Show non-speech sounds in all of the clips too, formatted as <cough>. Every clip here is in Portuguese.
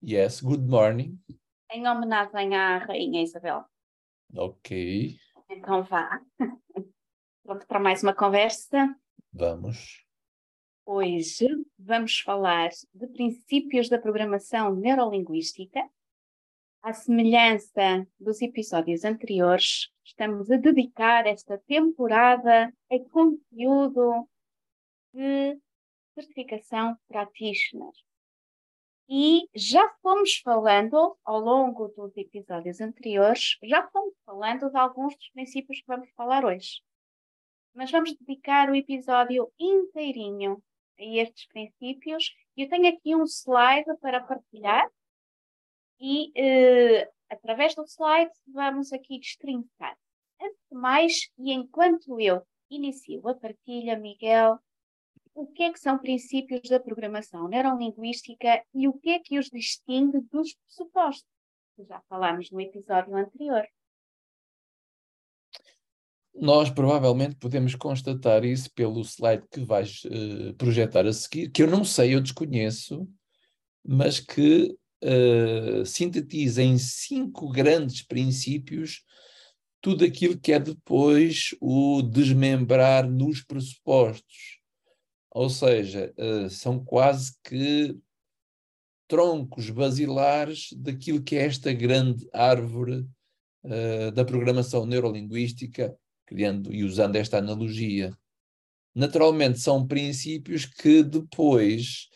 Yes, good morning. Em homenagem à Rainha Isabel. Ok. Então vá. <laughs> Pronto para mais uma conversa. Vamos. Hoje vamos falar de princípios da programação neurolinguística. À semelhança dos episódios anteriores, estamos a dedicar esta temporada a conteúdo de certificação practitioner. E já fomos falando, ao longo dos episódios anteriores, já fomos falando de alguns dos princípios que vamos falar hoje. Mas vamos dedicar o episódio inteirinho a estes princípios. Eu tenho aqui um slide para partilhar e, eh, através do slide, vamos aqui destrinçar. Antes de mais, e enquanto eu inicio a partilha, Miguel, o que é que são princípios da programação neurolinguística e o que é que os distingue dos pressupostos, que já falámos no episódio anterior. Nós provavelmente podemos constatar isso pelo slide que vais uh, projetar a seguir, que eu não sei, eu desconheço, mas que uh, sintetiza em cinco grandes princípios tudo aquilo que é depois o desmembrar nos pressupostos. Ou seja, uh, são quase que troncos basilares daquilo que é esta grande árvore uh, da programação neurolinguística criando e usando esta analogia. Naturalmente, são princípios que depois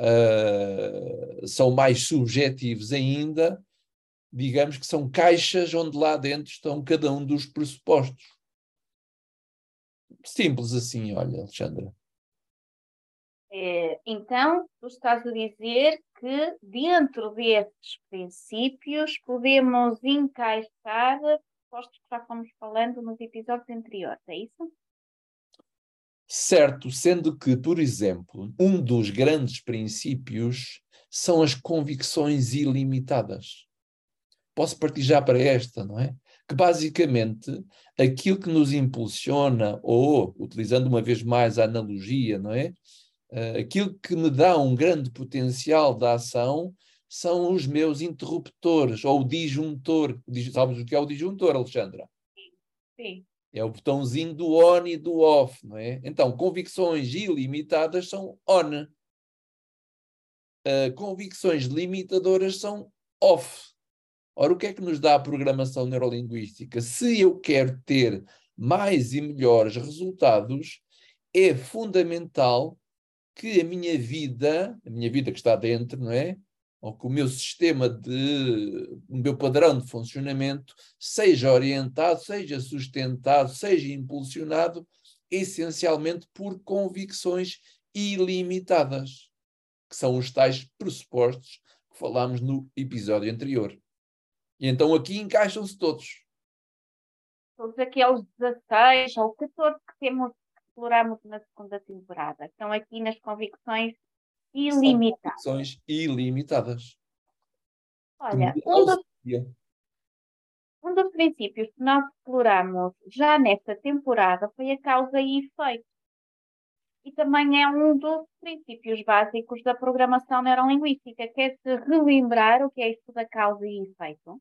uh, são mais subjetivos ainda, digamos que são caixas onde lá dentro estão cada um dos pressupostos. Simples assim, olha, Alexandra. É, então, tu estás a dizer que dentro desses princípios podemos encaixar pressupostos que já fomos falando nos episódios anteriores, é isso? Certo, sendo que, por exemplo, um dos grandes princípios são as convicções ilimitadas. Posso partir já para esta, não é? Que basicamente aquilo que nos impulsiona, ou, utilizando uma vez mais a analogia, não é? Uh, aquilo que me dá um grande potencial de ação são os meus interruptores, ou o disjuntor. Sabes o que é o disjuntor, Alexandra? Sim. É o botãozinho do on e do off, não é? Então, convicções ilimitadas são on. Uh, convicções limitadoras são off. Ora, o que é que nos dá a programação neurolinguística? Se eu quero ter mais e melhores resultados, é fundamental que a minha vida, a minha vida que está dentro, não é? ou que o meu sistema de, o meu padrão de funcionamento seja orientado, seja sustentado, seja impulsionado essencialmente por convicções ilimitadas, que são os tais pressupostos que falámos no episódio anterior. E então aqui encaixam-se todos. Todos aqueles 16 ou 14 que temos exploramos na segunda temporada. Estão aqui nas convicções ilimitadas. São ilimitadas. Olha, um dos, um dos princípios que nós exploramos já nesta temporada foi a causa e efeito. E também é um dos princípios básicos da programação neurolinguística. Quer-se relembrar o que é isto da causa e efeito?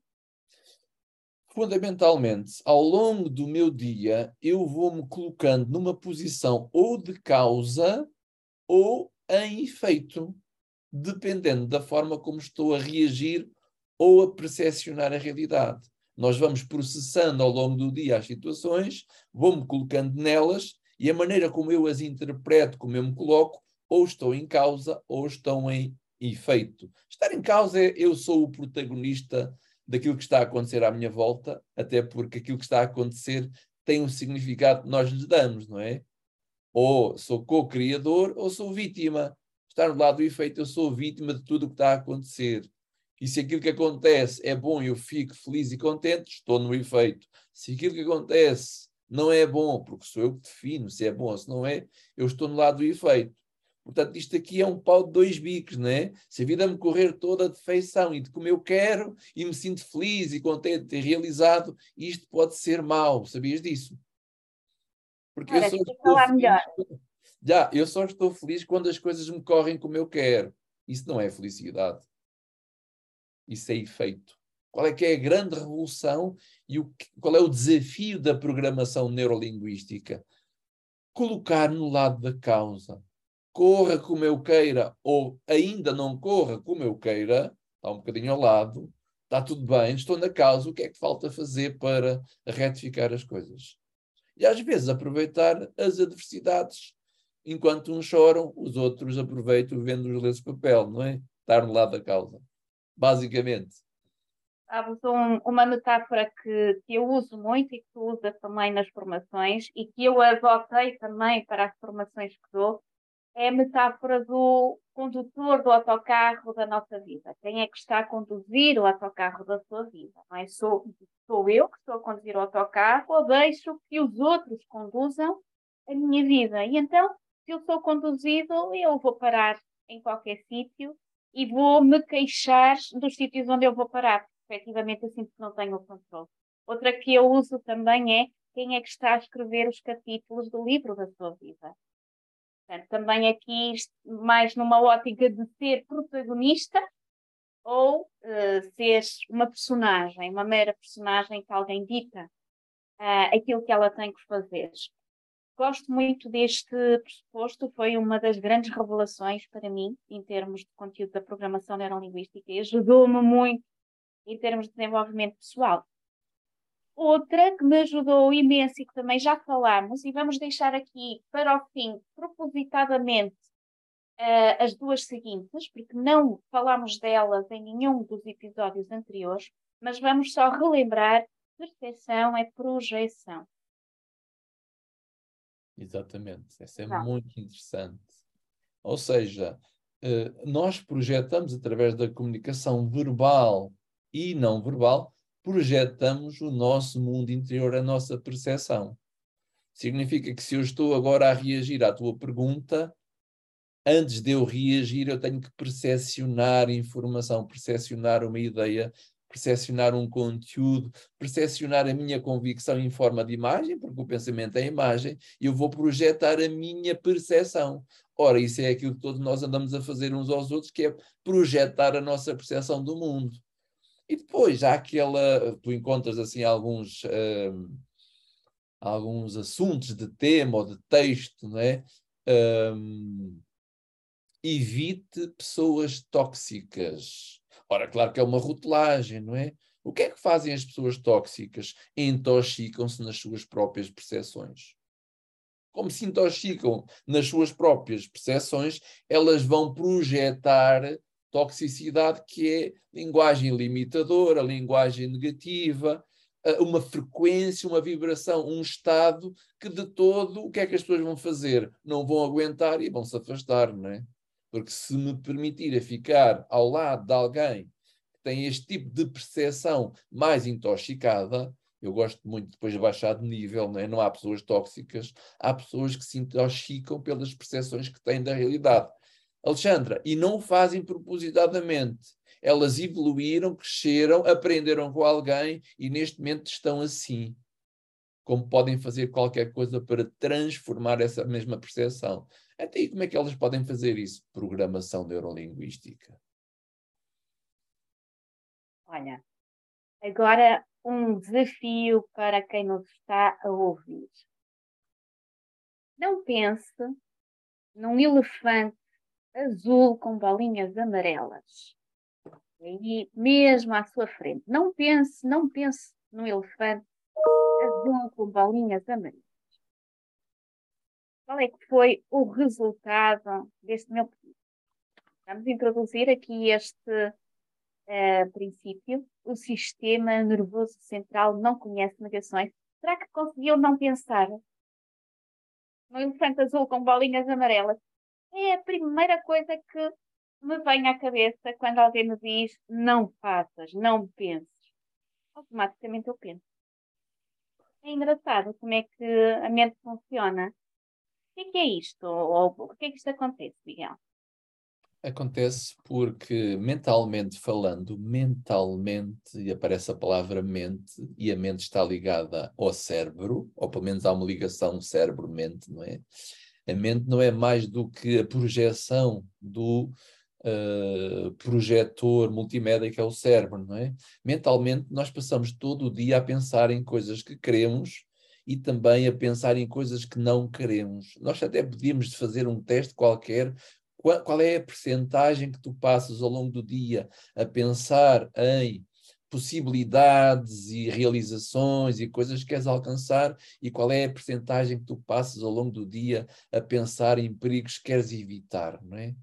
Fundamentalmente, ao longo do meu dia, eu vou-me colocando numa posição ou de causa ou em efeito, dependendo da forma como estou a reagir ou a percepcionar a realidade. Nós vamos processando ao longo do dia as situações, vou-me colocando nelas e a maneira como eu as interpreto, como eu me coloco, ou estou em causa ou estão em efeito. Estar em causa é eu sou o protagonista daquilo que está a acontecer à minha volta, até porque aquilo que está a acontecer tem um significado que nós lhe damos, não é? Ou sou co-criador ou sou vítima. Estar do lado do efeito, eu sou vítima de tudo o que está a acontecer. E se aquilo que acontece é bom e eu fico feliz e contente, estou no efeito. Se aquilo que acontece não é bom, porque sou eu que defino se é bom ou se não é, eu estou no lado do efeito. Portanto, isto aqui é um pau de dois bicos, não é? Se a vida me correr toda de feição e de como eu quero e me sinto feliz e contente e realizado, isto pode ser mau. Sabias disso? Porque eu só estou feliz, já, eu só estou feliz quando as coisas me correm como eu quero. Isso não é felicidade. Isso é efeito. Qual é que é a grande revolução e o, qual é o desafio da programação neurolinguística? Colocar no lado da causa corra como eu queira ou ainda não corra como eu queira, está um bocadinho ao lado, está tudo bem, estou na causa, o que é que falta fazer para retificar as coisas? E às vezes aproveitar as adversidades. Enquanto uns choram, os outros aproveitam vendo os lenços de papel, não é? Estar no lado da causa. Basicamente. Sabes, um, uma metáfora que, que eu uso muito e que tu usas também nas formações e que eu adotei também para as formações que dou, é a metáfora do condutor do autocarro da nossa vida. Quem é que está a conduzir o autocarro da sua vida? Não é? sou, sou eu que estou a conduzir o autocarro ou deixo que os outros conduzam a minha vida? E então, se eu sou conduzido, eu vou parar em qualquer sítio e vou me queixar dos sítios onde eu vou parar, porque efetivamente sinto que não tenho o controle. Outra que eu uso também é quem é que está a escrever os capítulos do livro da sua vida. Portanto, também aqui mais numa ótica de ser protagonista ou uh, ser uma personagem, uma mera personagem que alguém dita uh, aquilo que ela tem que fazer. Gosto muito deste pressuposto, foi uma das grandes revelações para mim em termos de conteúdo da programação neurolinguística e ajudou-me muito em termos de desenvolvimento pessoal. Outra que me ajudou imenso e que também já falámos, e vamos deixar aqui para o fim, propositadamente, uh, as duas seguintes, porque não falámos delas em nenhum dos episódios anteriores, mas vamos só relembrar: percepção é projeção. Exatamente, essa é não. muito interessante. Ou seja, uh, nós projetamos através da comunicação verbal e não verbal projetamos o nosso mundo interior, a nossa percepção. Significa que se eu estou agora a reagir à tua pergunta, antes de eu reagir, eu tenho que percepcionar informação, percepcionar uma ideia, percepcionar um conteúdo, percepcionar a minha convicção em forma de imagem, porque o pensamento é imagem, e eu vou projetar a minha percepção. Ora, isso é aquilo que todos nós andamos a fazer uns aos outros, que é projetar a nossa percepção do mundo. E depois há aquela, tu encontras assim alguns, um, alguns assuntos de tema ou de texto, não é? Um, evite pessoas tóxicas. Ora, claro que é uma rotulagem, não é? O que é que fazem as pessoas tóxicas? Intoxicam-se nas suas próprias percepções. Como se intoxicam nas suas próprias percepções, elas vão projetar toxicidade, que é linguagem limitadora, linguagem negativa, uma frequência, uma vibração, um estado que de todo o que é que as pessoas vão fazer? Não vão aguentar e vão se afastar, não é? Porque se me permitir ficar ao lado de alguém que tem este tipo de percepção mais intoxicada, eu gosto muito depois de baixar de nível, não é? Não há pessoas tóxicas, há pessoas que se intoxicam pelas percepções que têm da realidade. Alexandra, e não o fazem propositadamente. Elas evoluíram, cresceram, aprenderam com alguém e neste momento estão assim. Como podem fazer qualquer coisa para transformar essa mesma percepção. Até aí, como é que elas podem fazer isso? Programação neurolinguística. Olha, agora um desafio para quem nos está a ouvir. Não pense num elefante azul com bolinhas amarelas. E mesmo à sua frente. Não pense, não pense no elefante azul com bolinhas amarelas. Qual é que foi o resultado deste meu pedido? Vamos introduzir aqui este uh, princípio. O sistema nervoso central não conhece negações. Será que conseguiu não pensar no elefante azul com bolinhas amarelas? É a primeira coisa que me vem à cabeça quando alguém me diz não faças, não penses. Automaticamente eu penso. É engraçado como é que a mente funciona. O que é, que é isto? Ou por que é que isto acontece, Miguel? Acontece porque, mentalmente falando, mentalmente, e aparece a palavra mente, e a mente está ligada ao cérebro, ou pelo menos há uma ligação cérebro-mente, não é? A mente não é mais do que a projeção do uh, projetor multimédia que é o cérebro, não é? Mentalmente, nós passamos todo o dia a pensar em coisas que queremos e também a pensar em coisas que não queremos. Nós até podíamos fazer um teste qualquer qual, é a percentagem que tu passas ao longo do dia a pensar em possibilidades e realizações e coisas que queres alcançar e qual é a percentagem que tu passas ao longo do dia a pensar em perigos que queres evitar, não é?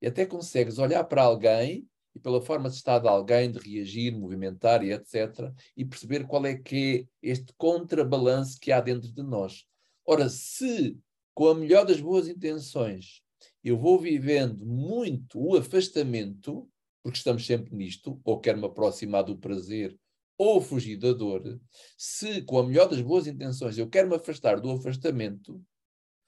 E até consegues olhar para alguém e pela forma de estar de alguém, de reagir, movimentar e etc., e perceber qual é que é este contrabalanço que há dentro de nós. Ora, se com a melhor das boas intenções eu vou vivendo muito o afastamento, porque estamos sempre nisto, ou quero me aproximar do prazer, ou fugir da dor, se com a melhor das boas intenções eu quero me afastar do afastamento,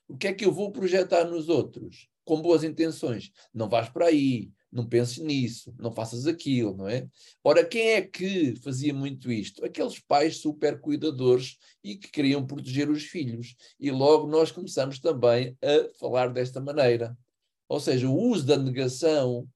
o que é que eu vou projetar nos outros? Com boas intenções. Não vais para aí, não penses nisso, não faças aquilo, não é? Ora, quem é que fazia muito isto? Aqueles pais super cuidadores e que queriam proteger os filhos. E logo nós começamos também a falar desta maneira. Ou seja, o uso da negação,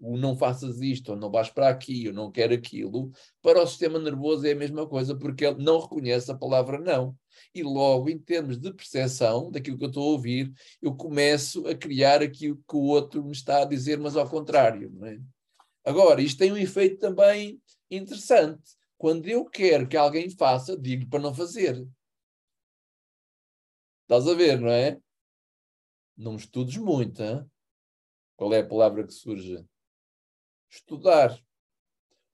o não faças isto, ou não vais para aqui, ou não quer aquilo, para o sistema nervoso é a mesma coisa, porque ele não reconhece a palavra não. E logo, em termos de percepção daquilo que eu estou a ouvir, eu começo a criar aquilo que o outro me está a dizer, mas ao contrário. É? Agora, isto tem um efeito também interessante. Quando eu quero que alguém faça, digo para não fazer. Estás a ver, não é? Não estudes muito. Hein? Qual é a palavra que surge? Estudar.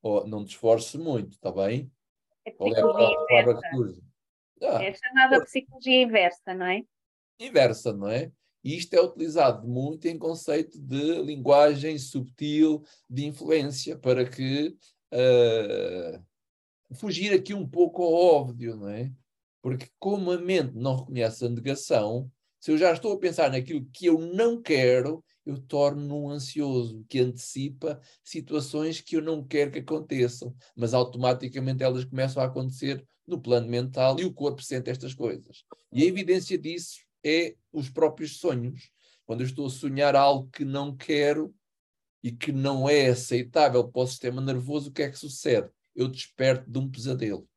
Ou não te esforce muito, está bem? É é a palavra que surge? Ah, é chamada psicologia inversa, não é? Inversa, não é? E isto é utilizado muito em conceito de linguagem subtil, de influência, para que uh, fugir aqui um pouco ao óbvio, não é? Porque como a mente não reconhece a negação, se eu já estou a pensar naquilo que eu não quero, eu torno-me ansioso, que antecipa situações que eu não quero que aconteçam, mas automaticamente elas começam a acontecer no plano mental e o corpo sente estas coisas. E a evidência disso é os próprios sonhos. Quando eu estou a sonhar algo que não quero e que não é aceitável para o sistema nervoso, o que é que sucede? Eu desperto de um pesadelo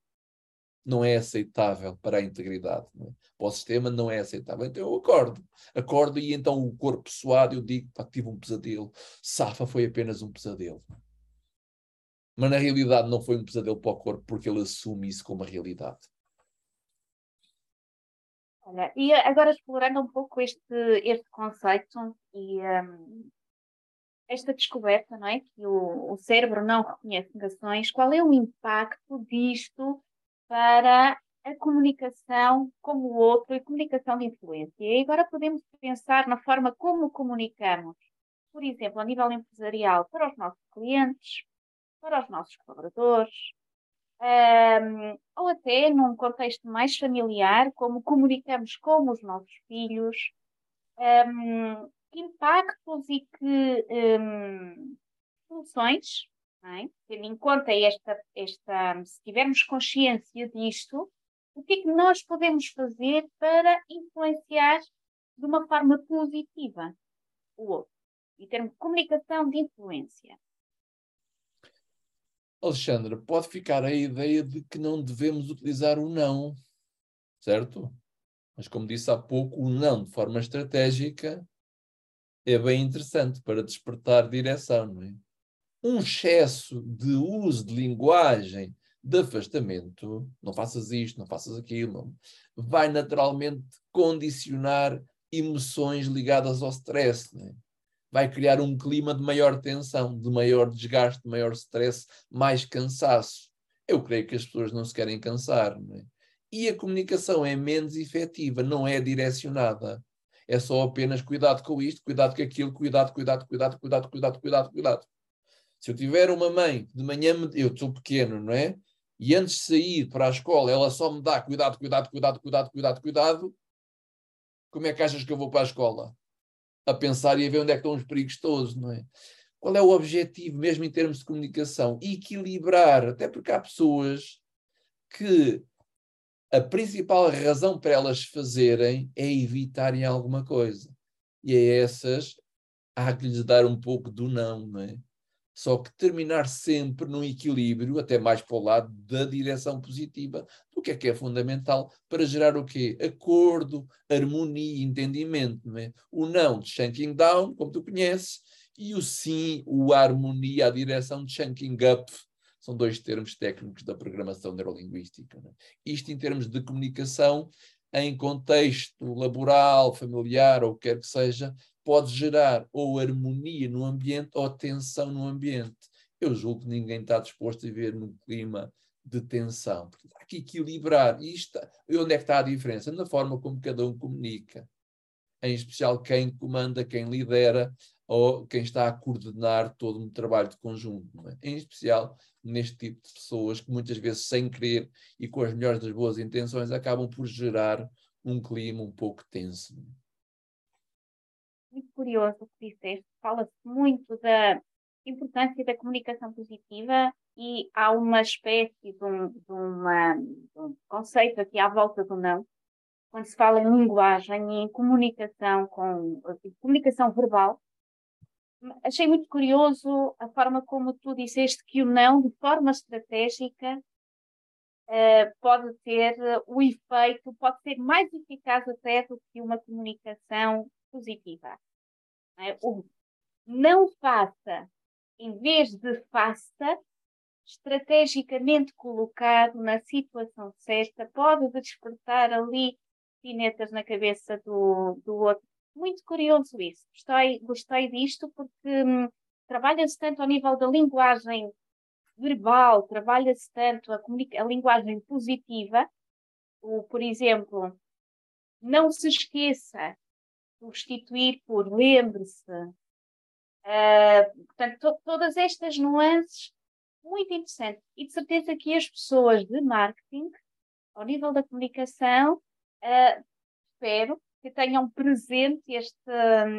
não é aceitável para a integridade. É? Para o sistema não é aceitável. Então eu acordo. Acordo e então o corpo suado, eu digo, pá, tive um pesadelo. Safa foi apenas um pesadelo. Mas na realidade não foi um pesadelo para o corpo, porque ele assume isso como a realidade. Olha, e agora explorando um pouco este, este conceito e um, esta descoberta, não é? Que o, o cérebro não reconhece negações, qual é o impacto disto para a comunicação como o outro e comunicação de influência. E agora podemos pensar na forma como comunicamos, por exemplo, a nível empresarial, para os nossos clientes, para os nossos colaboradores, um, ou até num contexto mais familiar, como comunicamos com os nossos filhos, um, que impactos e que um, soluções é? tendo em conta esta, esta, se tivermos consciência disto, o que é que nós podemos fazer para influenciar de uma forma positiva o outro, em termos de comunicação de influência? Alexandra, pode ficar a ideia de que não devemos utilizar o não, certo? Mas como disse há pouco, o não de forma estratégica é bem interessante para despertar direção, não é? Um excesso de uso de linguagem de afastamento, não faças isto, não faças aquilo, vai naturalmente condicionar emoções ligadas ao stress. Né? Vai criar um clima de maior tensão, de maior desgaste, de maior stress, mais cansaço. Eu creio que as pessoas não se querem cansar. Né? E a comunicação é menos efetiva, não é direcionada. é só apenas cuidado com isto, cuidado com aquilo, cuidado, cuidado, cuidado, cuidado, cuidado, cuidado, cuidado. Se eu tiver uma mãe de manhã, eu sou pequeno, não é? E antes de sair para a escola, ela só me dá cuidado, cuidado, cuidado, cuidado, cuidado, cuidado. Como é que achas que eu vou para a escola? A pensar e a ver onde é que estão os perigos todos, não é? Qual é o objetivo, mesmo em termos de comunicação? Equilibrar, até porque há pessoas que a principal razão para elas fazerem é evitarem alguma coisa. E a essas há que lhes dar um pouco do não, não é? Só que terminar sempre num equilíbrio, até mais para o lado da direção positiva, do que é que é fundamental para gerar o quê? Acordo, harmonia, entendimento, não é? O não de shanking down, como tu conheces, e o sim, o harmonia, a direção de shanking up, são dois termos técnicos da programação neurolinguística. É? Isto em termos de comunicação, em contexto laboral, familiar ou o que quer que seja, pode gerar ou harmonia no ambiente ou tensão no ambiente. Eu julgo que ninguém está disposto a viver num clima de tensão. Há que equilibrar. isto, e onde é que está a diferença? Na forma como cada um comunica. Em especial quem comanda, quem lidera, ou quem está a coordenar todo um trabalho de conjunto. É? Em especial neste tipo de pessoas que muitas vezes, sem querer e com as melhores das boas intenções, acabam por gerar um clima um pouco tenso. Muito curioso o que disseste. Fala-se muito da importância da comunicação positiva e há uma espécie de um, de uma, de um conceito aqui à volta do não, quando se fala em linguagem em comunicação com comunicação verbal, achei muito curioso a forma como tu disseste que o não, de forma estratégica, uh, pode ter o efeito, pode ser mais eficaz até do que uma comunicação positiva. É? O não faça, em vez de faça, estrategicamente colocado na situação certa, pode despertar ali pinetas na cabeça do, do outro muito curioso isso. Gostei, gostei disto porque hum, trabalha-se tanto ao nível da linguagem verbal, trabalha-se tanto a, a, linguagem positiva. O, por exemplo, não se esqueça, substituir por lembre-se. Uh, portanto, to, todas estas nuances, muito interessante. E de certeza que as pessoas de marketing, ao nível da comunicação, uh, espero que tenham presente este,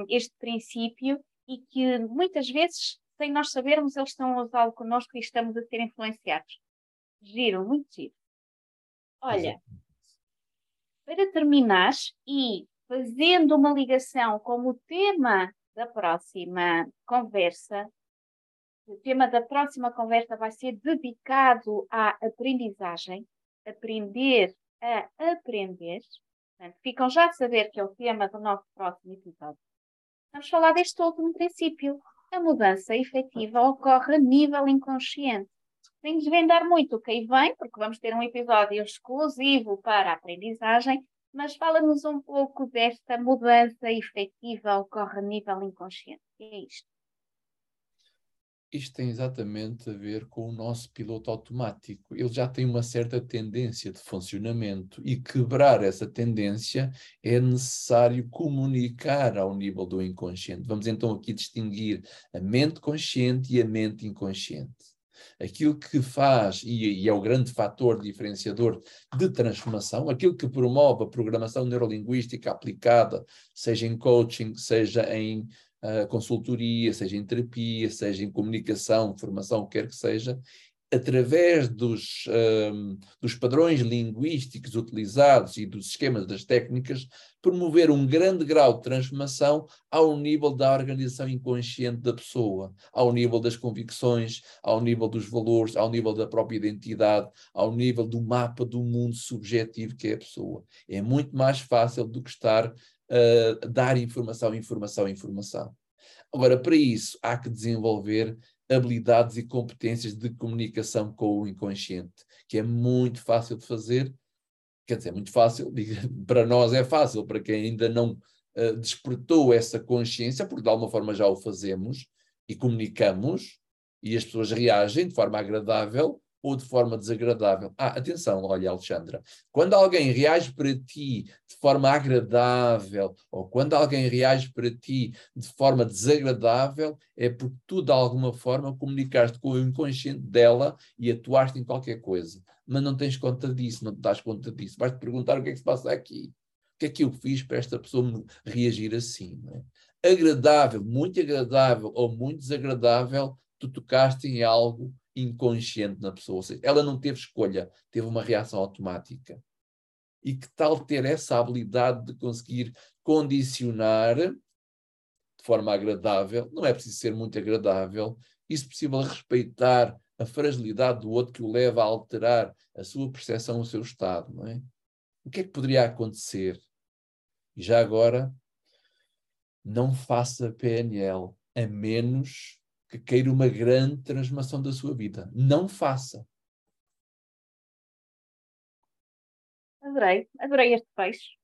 este princípio e que muitas vezes, sem nós sabermos, eles estão a usá-lo connosco e estamos a ser influenciados. Giro, muito giro. Olha, para terminar e fazendo uma ligação com o tema da próxima conversa, o tema da próxima conversa vai ser dedicado à aprendizagem, aprender a aprender. Portanto, ficam já a saber que é o tema do nosso próximo episódio. Vamos falar deste último princípio. A mudança efetiva ocorre a nível inconsciente. Sem desvendar muito o que aí vem, porque vamos ter um episódio exclusivo para a aprendizagem, mas fala-nos um pouco desta mudança efetiva ocorre a nível inconsciente. é isto. Isto tem exatamente a ver com o nosso piloto automático. Ele já tem uma certa tendência de funcionamento e quebrar essa tendência é necessário comunicar ao nível do inconsciente. Vamos então aqui distinguir a mente consciente e a mente inconsciente. Aquilo que faz, e, e é o grande fator diferenciador de transformação, aquilo que promove a programação neurolinguística aplicada, seja em coaching, seja em uh, consultoria, seja em terapia, seja em comunicação, formação, quer que seja, através dos, um, dos padrões linguísticos utilizados e dos esquemas das técnicas, promover um grande grau de transformação ao nível da organização inconsciente da pessoa, ao nível das convicções, ao nível dos valores, ao nível da própria identidade, ao nível do mapa do mundo subjetivo que é a pessoa. É muito mais fácil do que estar uh, dar informação, informação, informação. Agora, para isso, há que desenvolver habilidades e competências de comunicação com o inconsciente, que é muito fácil de fazer. Quer dizer, muito fácil, <laughs> para nós é fácil, para quem ainda não uh, despertou essa consciência, porque de alguma forma já o fazemos e comunicamos, e as pessoas reagem de forma agradável, ou de forma desagradável. Ah, atenção, olha, Alexandra, quando alguém reage para ti de forma agradável ou quando alguém reage para ti de forma desagradável, é porque tu, de alguma forma, comunicaste com o inconsciente dela e atuaste em qualquer coisa. Mas não tens conta disso, não te das conta disso. Vais-te perguntar o que é que se passa aqui. O que é que eu fiz para esta pessoa reagir assim? É? Agradável, muito agradável ou muito desagradável, tu tocaste em algo inconsciente na pessoa. Ou seja, ela não teve escolha, teve uma reação automática. E que tal ter essa habilidade de conseguir condicionar de forma agradável, não é preciso ser muito agradável, e se possível respeitar a fragilidade do outro que o leva a alterar a sua percepção, o seu estado, não é? O que é que poderia acontecer? E já agora, não faça PNL, a menos que queira uma grande transformação da sua vida. Não faça. Adorei, adorei este peixe.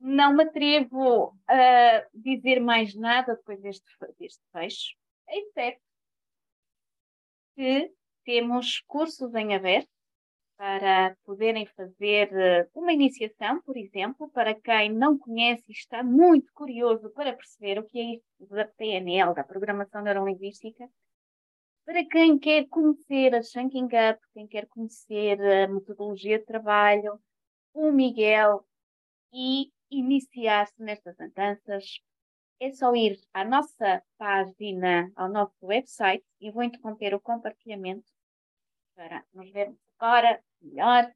Não me atrevo a dizer mais nada depois deste, deste peixe, exceto que temos cursos em aberto para poderem fazer eh, uma iniciação, por exemplo, para quem não conhece e está muito curioso para perceber o que é isto da PNL, da Programação Neurolinguística, para quem quer conhecer a Shanking Up, quem quer conhecer a metodologia de trabalho, o Miguel e iniciar-se nestas andanças, é só ir à nossa página, ao nosso website, e vou interromper o compartilhamento para nos vermos agora melhor,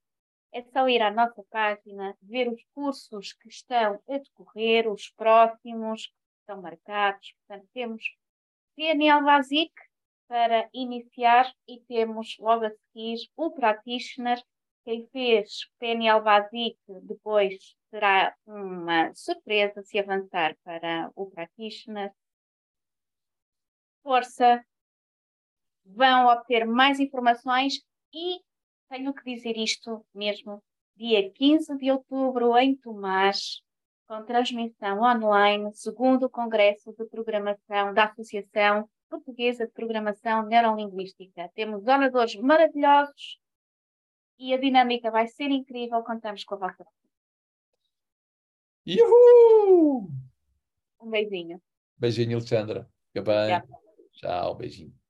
é só ir à nossa página, ver os cursos que estão a decorrer, os próximos que estão marcados. Portanto, temos PNL Basic para iniciar e temos logo a seguir o Practitioner. Quem fez PNL Basic depois será uma surpresa se avançar para o Practitioner. Força! Vão obter mais informações e tenho que dizer isto mesmo, dia 15 de outubro, em Tomás, com transmissão online, segundo o Congresso de Programação da Associação Portuguesa de Programação Neurolinguística. Temos oradores maravilhosos e a dinâmica vai ser incrível. Contamos com a vossa Uhul! Um beijinho. Beijinho, Alexandra. Fica bem. Tchau, beijinho.